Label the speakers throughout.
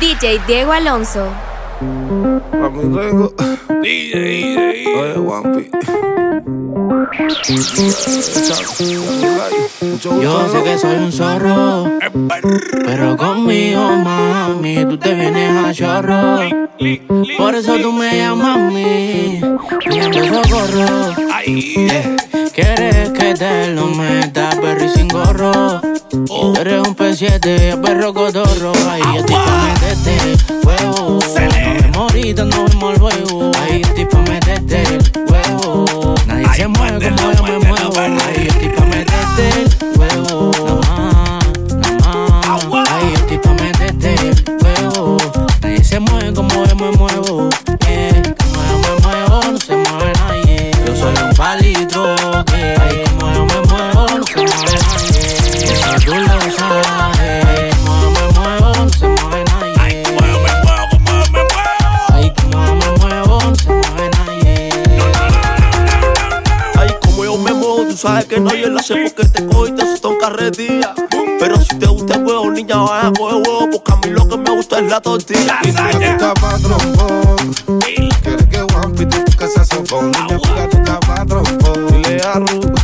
Speaker 1: DJ Diego Alonso.
Speaker 2: A mi rengo. Oye, Wampi.
Speaker 3: Yo sé que soy un zorro, pero conmigo, mami, tú te vienes a chorro. Por eso tú me llamas a mí, pidiendo socorro. Eh, Quieres que te lo meta, perro y sin gorro. Tú eres un P7, perro cotorro. Ahí estoy pa' meterte huevo. Ahorita, nos vemos luego. Ahí estoy pa' meterte huevo. Nadie se mueve como yo me muevo. Ahí estoy
Speaker 2: gusta es la tortilla.
Speaker 4: Y tú que tú pa' trompón. Quieres que Wampi te toque saxofón. Dime que tú pa' trompón.
Speaker 2: Dile a Ru.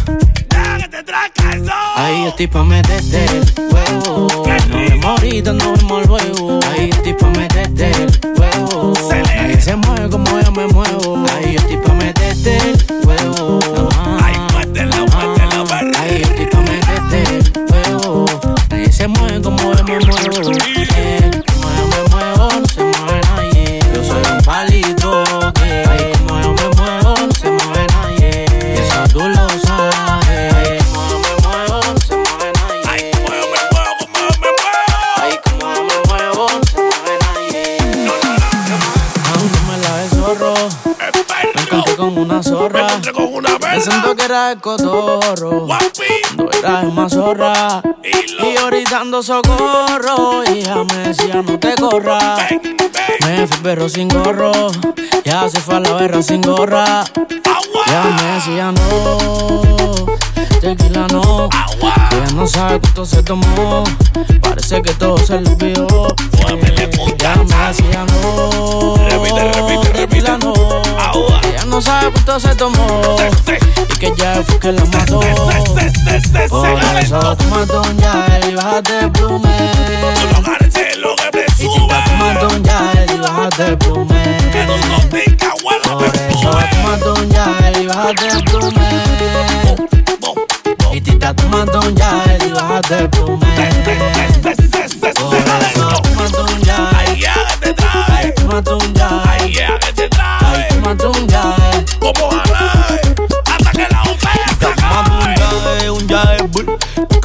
Speaker 3: Ahí estoy pa' meterte el huevo. Nos vemos ahorita, nos vemos luego. Ahí estoy pa' meterte el huevo. Nadie se mueve como yo me muevo. Me encontré con una zorra. Pensando que era el cotorro. No era más zorra. Y ahorita ando socorro. Y ella me decía no te corras. Me fui perro sin gorro. Ya se fue a la berra sin gorra. Ya me decía no. Tequila no. Ella no sabe cuánto se tomó. Parece que todo se le olvidó. Ya me decía no. Tequila no. Ella no sabe cuánto se tomó. Y que ya fue que la mató. Por eso tomate un Yael y bájate el plume. Y chica, tomate un Yael y bájate el plume. Por eso tomate un Yael y bájate el plume. Tomando un Yael y bájate el.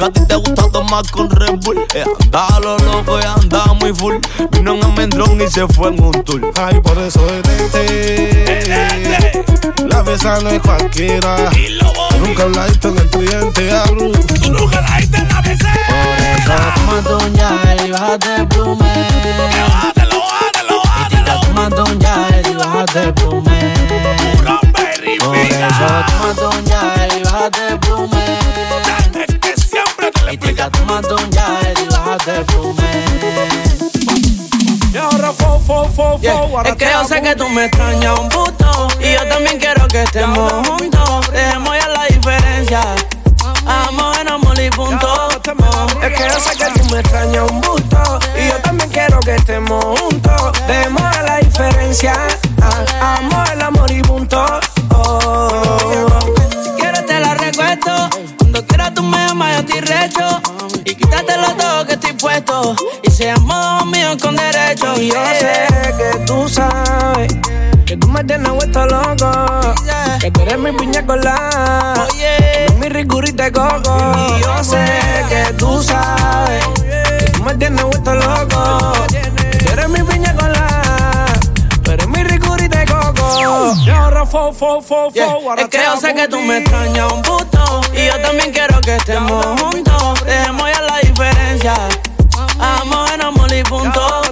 Speaker 2: Porque a ti te gusta tomar con Red Bull. Eh, andaba lo loco y andaba muy full. Vino un almendrón y se fue en un tour.
Speaker 4: Ay, por eso detente. La mesa no es cualquiera. Nunca hablaste en el cliente, abro.
Speaker 3: Por eso tomate un Yael y bájate el plume. Y tita tomando un Yael y bájate el plume. Por eso tomate un Yael y bájate el plume. Y un Yael y bájate.
Speaker 2: Y ahora fo, fo, fo, fo.
Speaker 3: Es que yo sé que tú me extrañas un puto Y yo también quiero que estemos juntos. Dejemos ya la diferencia. Amor en amor y punto.
Speaker 5: Es que yo sé que tú me extrañas un busto Y yo también quiero que estemos juntos. Demos la diferencia. Ah, Amor, el amor y punto. Oh.
Speaker 3: Estoy recho. Y quítatelo todo que estoy puesto. Y seamos míos con derecho.
Speaker 5: Y yo sé que tú sabes. Que tú me tienes vuelto loco. Que tú eres mi piña colada.
Speaker 3: Oye,
Speaker 5: Mi rigurita de coco. Y yo sé que tú sabes. Que tú me tienes vuelto loco. Tú eres mi piña colada
Speaker 2: Y ahora fo, fo, fo,
Speaker 3: Yeah.
Speaker 2: fo. ahora
Speaker 3: Es que yo sé que tú me extrañas un puto Y yo también quiero que estemos juntos. Dejemos ya la diferencia. Amor en amor y punto.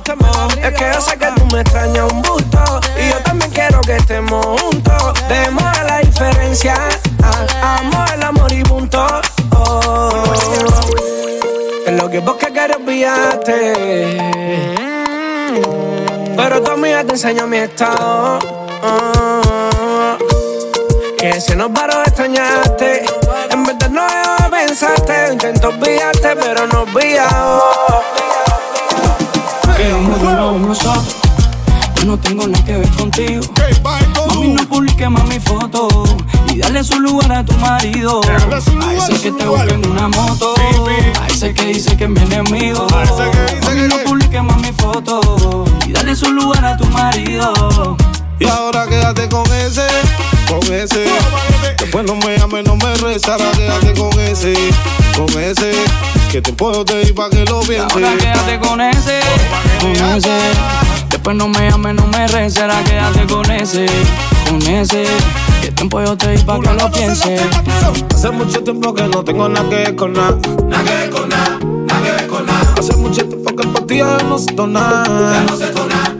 Speaker 5: Es que yo sé que tú me extrañas un busto Y yo también quiero que estemos juntos. Demos la diferencia. Ah, Amor, el amor y punto. Oh. Que lo que vos que quieres olvidarte.
Speaker 6: Pero tu amiga te enseñó mi estado. Que se nos paró extrañarte. En vez de no pensaste, intento olvidarte, pero no olvidado.
Speaker 7: Que no nosotros. Yo no tengo nada que ver contigo. Mami, no publique más mi foto. Y dale su lugar a tu marido. A ese que te busca en una moto. A ese que dice que es mi enemigo. Mami, no publique más mi foto. Y dale su lugar a tu marido.
Speaker 4: Y ahora quédate con ese, con ese. Después no me llames, no me rezará, quédate con ese, con ese. Que te puedo ir pa' que lo pienses.
Speaker 7: Ahora quédate con ese, con ese. Después no me llames, no me rezará, quédate con ese, con ese. Que tiempo yo te di pa' que lo pienses.
Speaker 4: Hace mucho tiempo que no tengo nada que ver con nada.
Speaker 2: Nada que ver con nada, nada que ver con nada.
Speaker 4: Hace mucho tiempo que por ti ya no siento nada.
Speaker 2: Ya no siento nada,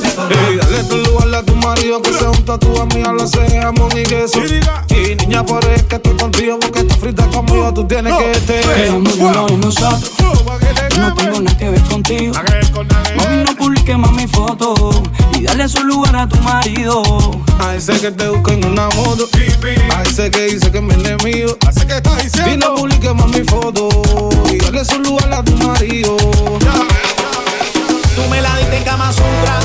Speaker 2: ya no siento nada.
Speaker 4: Y dale tu lugar a tu marido que se junta a tu amiga, lo hace jamón y queso. Y niña, por eso que estoy contigo porque estás frita conmigo, tú tienes que estar.
Speaker 7: Que amor uno de nosotros. Yo no tengo nada que ver contigo. Mami, no publique más mi foto. Y dale su lugar a tu marido.
Speaker 4: A ese que te busca en una moto. A ese que dice que es mi enemigo. Ese que está diciendo. Y no publique más mi foto. Y dale su lugar a tu marido.
Speaker 2: Tú me la diste en Kama Sutra.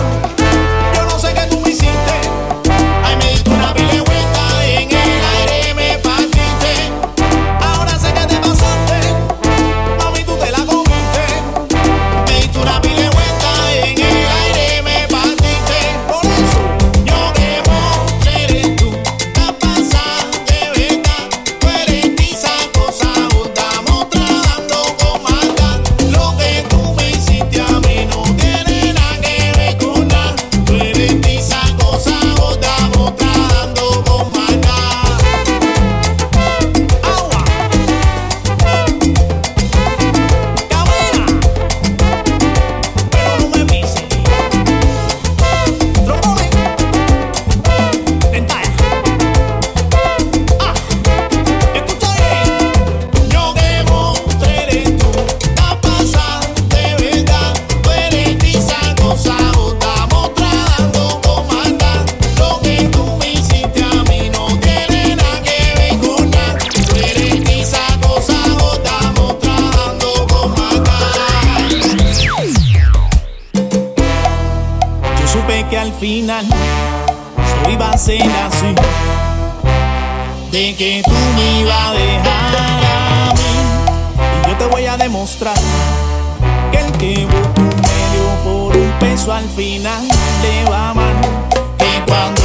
Speaker 2: Que al final eso iba a ser así. De que tú me ibas a dejar a mí. Y yo te voy a demostrar que el que busca un medio por un peso al final le va mal. Que cuando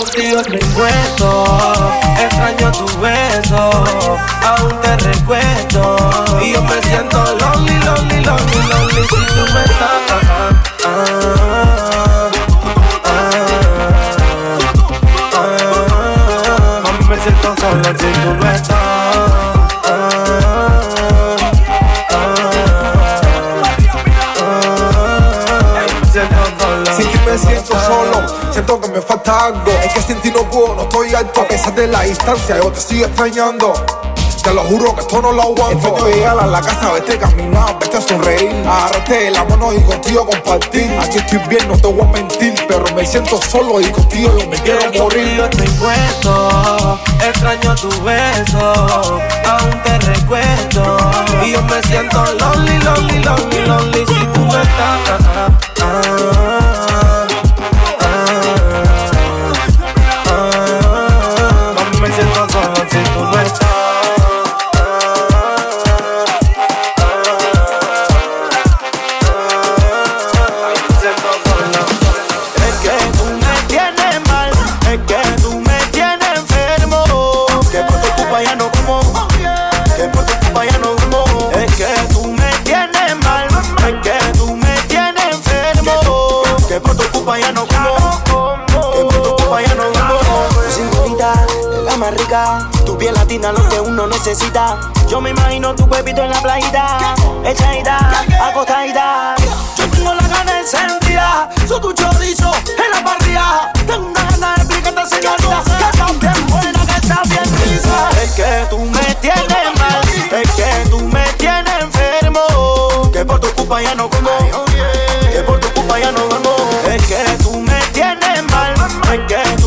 Speaker 6: Contigo te encuentro, extraño tu beso, aún te recuerdo. Y yo me siento
Speaker 8: que sin ti no puedo, no estoy alto. A pesar de la distancia, yo te sigo extrañando. Te lo juro que esto no lo aguanto. Extraño llegar a la casa, verte caminar, verte a sonreír. Agarrarte de la mano y contigo compartir. Aquí estoy bien, no te voy a mentir. Pero me siento solo y contigo yo me quiero morir.
Speaker 6: Yo te encuentro, extraño tu beso, aún te recuerdo y yo me siento lonely, lonely, lonely, lonely si tú no estás.
Speaker 9: Tu piel latina, lo que uno necesita. Yo me imagino tu cuerpito en la playita. Echadita, acostadita. Yo tengo la gana encendida. Soy tu chorizo en la parrilla. Tengo una gana de explicarte, señorita. Que estás bien buena, que estás bien risa. Es que tú me tienes mal. Es que tú me tienes enfermo. Que por tu culpa ya no como. Que por tu culpa ya no duermo. Es que tú me tienes mal. Es que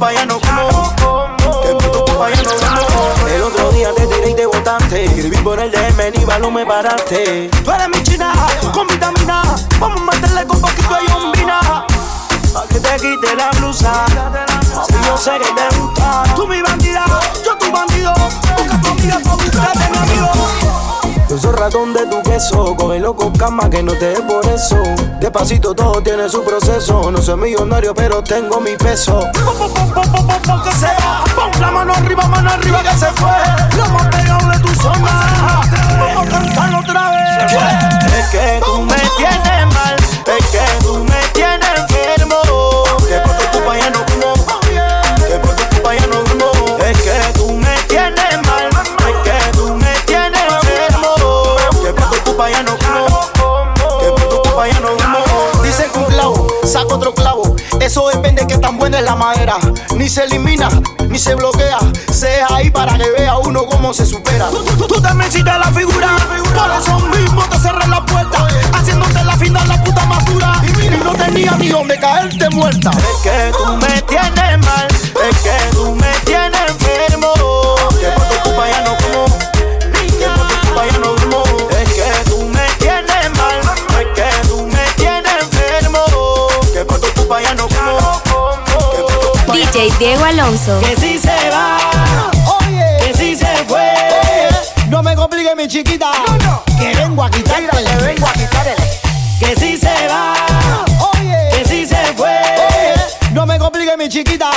Speaker 9: El otro día te tiré y te botaste. Escribí por el DM, ni balón me paraste. Tú eres mi china, con vitamina. Vamos a meterle con poquito de yombina. Pa' que te quite la blusa. Si yo sé que te gusta. Tú mi bandida, yo tu bandido. Tu amiga, pa' buscarte mi amigo. Yo soy ratón de tu queso, coge loco cama que no te dé por eso. Despacito todo tiene su proceso. No soy millonario, pero tengo mi peso. Que se va, pon la mano arriba, mano arriba que se fue. Lo más pegado de tu zona. Vamos a cantarlo otra vez. Es que tú me tienes mal, es que tú me tienes
Speaker 6: saca otro clavo. Eso depende de qué tan buena es la madera. Ni se elimina, ni se bloquea. Se deja ahí para que vea uno cómo se supera.
Speaker 9: Tú, tú, tú también hiciste la figura, por eso mismo te cerré la puerta, haciéndote la final la puta más dura.
Speaker 6: Y no tenía ni donde caerte muerta.
Speaker 9: Es que tú me tienes mal, es que tú me tienes
Speaker 10: DJ Diego Alonso.
Speaker 9: Que si se va,
Speaker 6: Oye,
Speaker 9: que si se fue.
Speaker 6: no me complique mi chiquita. Que vengo a. Que vengo a quitarte.
Speaker 9: Que si se va,
Speaker 6: Oye,
Speaker 9: que si se fue.
Speaker 6: no me complique mi chiquita.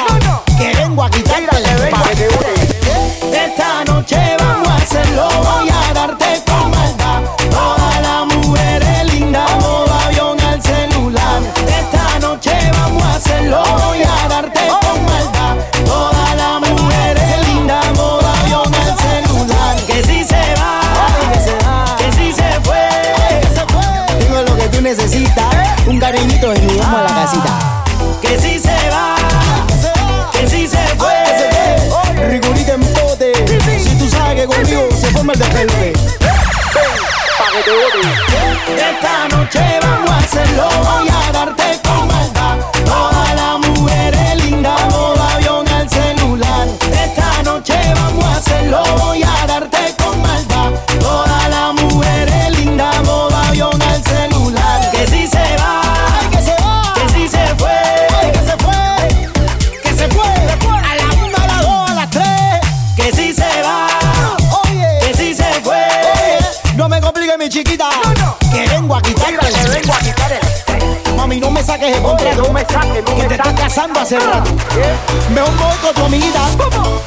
Speaker 9: Esta noche vamos a hacerlo, voy a darte con maldad. Todas las mujeres lindas, modo avión al celular. Esta noche vamos a hacerlo, voy a
Speaker 6: no me saques contrato. No me saques, que te estás casando hace rato. Mejor voy con tu amiguita.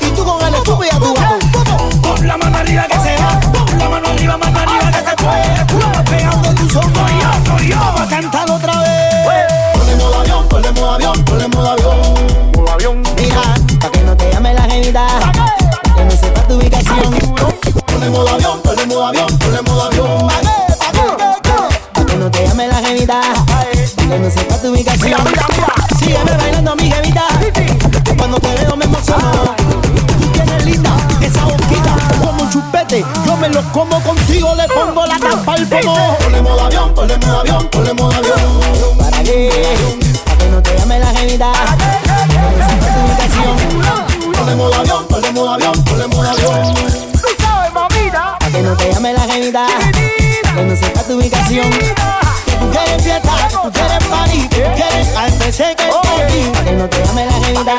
Speaker 9: Que
Speaker 6: no sepa tu ubicación. Que tú quieres fiesta, que tú quieres party, que tú quieres KFC, que party. Para que no te llame la jevita.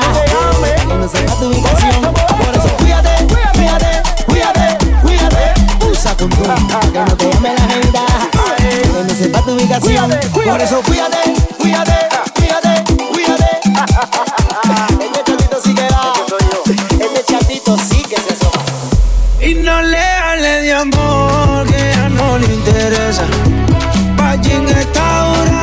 Speaker 6: Que no sepa tu ubicación. Por eso cuídate, cuídate, cuídate, cuídate. Usa condón. Que no te llame la jevita. Que no sepa tu ubicación. Por eso cuídate, cuídate, cuídate, cuídate. Este chatito sí que va. Este chatito sí que se soba.
Speaker 9: Y no le hable de amor ya no le interesa.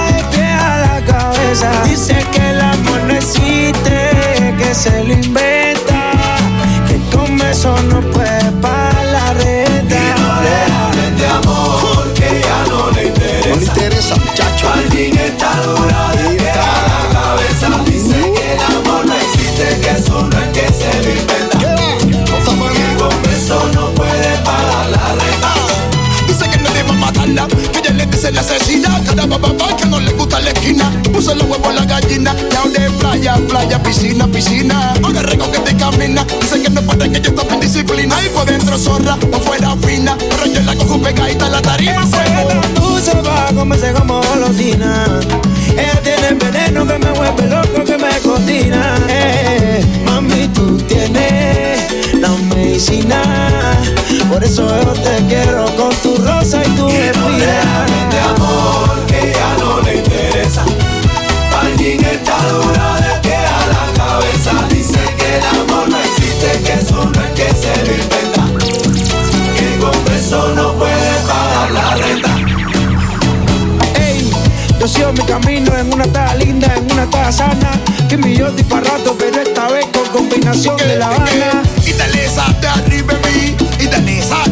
Speaker 10: Después que
Speaker 1: yo estaba disciplinada y por dentro zorra, por fuera fina. Pero yo la cojo pegadita en la tarima.
Speaker 5: Esa tú se va a comerse como golosina pasa nada. Que mi yo para rato, pero esta vez con combinación de La Habana.
Speaker 1: Quítale esa de arriba mí, y dale esa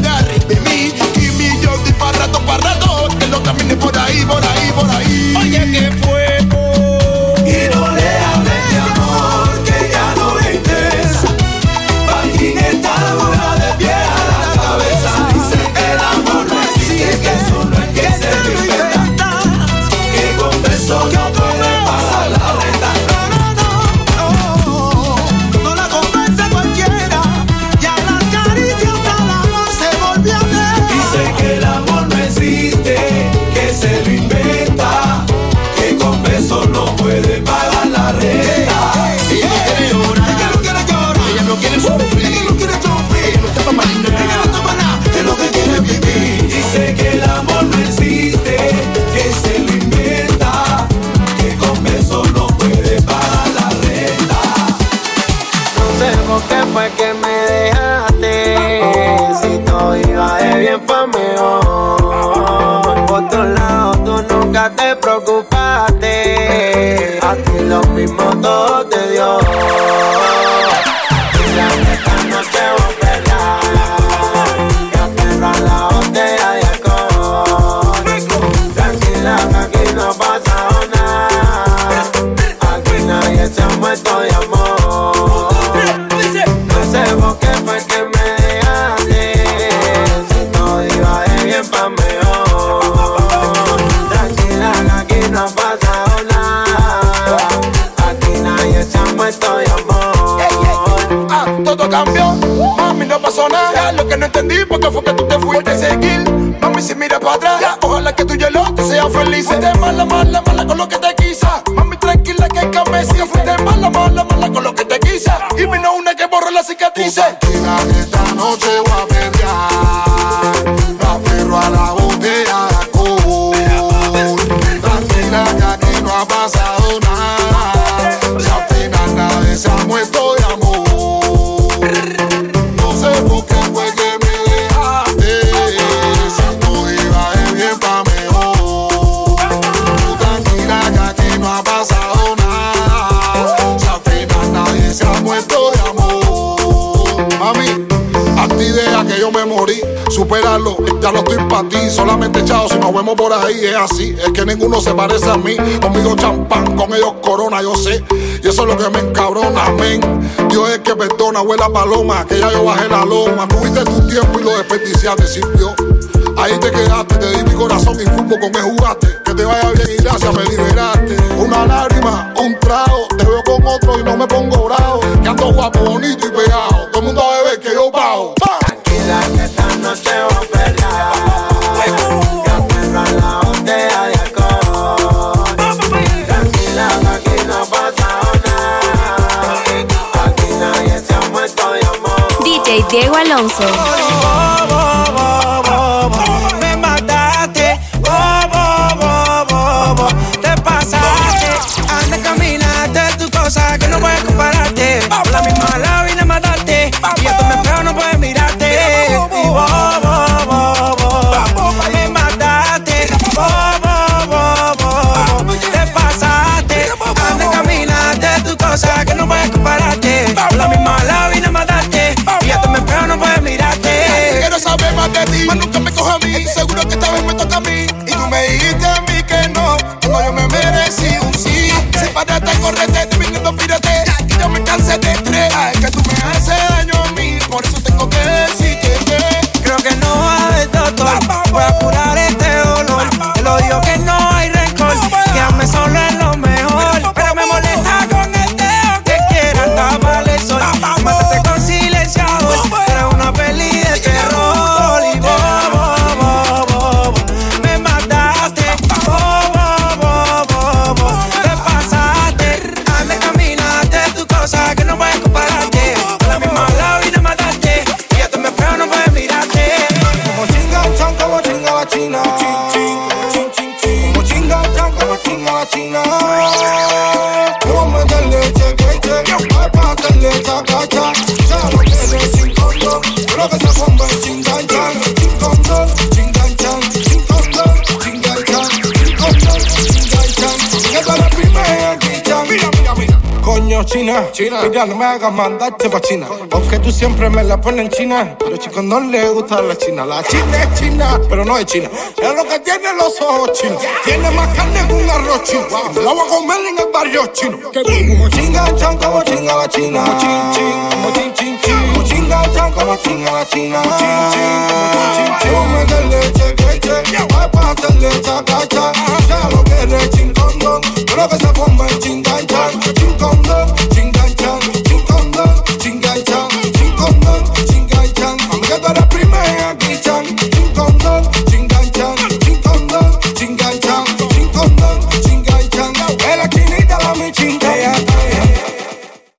Speaker 1: feliz. Fuiste mala, mala, mala con lo que te quisa. Mami, tranquila que hay cabeza. Fuiste mala, mala, mala con lo que te quisa. Y vino una que borró la cicatrices. comemos por ahí, es así. Es que ninguno se parece a mí. Conmigo champán, con ellos corona, yo sé. Y eso es lo que me encabrona, amén. Dios es que perdona, abuela paloma, que ya yo bajé la loma. Tuviste tu tiempo y lo desperdiciaste, sirvió. Ahí te quedaste, te di mi corazón y fútbol con que jugaste. Que te vaya bien y gracias, me liberaste. Una lágrima, un trago, te veo con otro y no me pongo
Speaker 8: 搜索 Cansé de China, China, mira, no me hagas mandarte pa' China. Porque tú siempre me la pones en China. Pero chicos, no le gusta la China. La China es China, pero no es China. Es lo que tiene los ojos chinos. Tiene más carne que un arroz chino. Me la voy a comer en el barrio chino. Como chinga chan, como chinga la China. Como chin chin, como chin chin chin. Como chinga chan, como chinga la China. Como chin chin, como chin chin. Vamos a meterle cheque, cheque. Ay, pa' hacerle chaca, cha. Ya lo quiere chin condón. Pero que se ponga en chin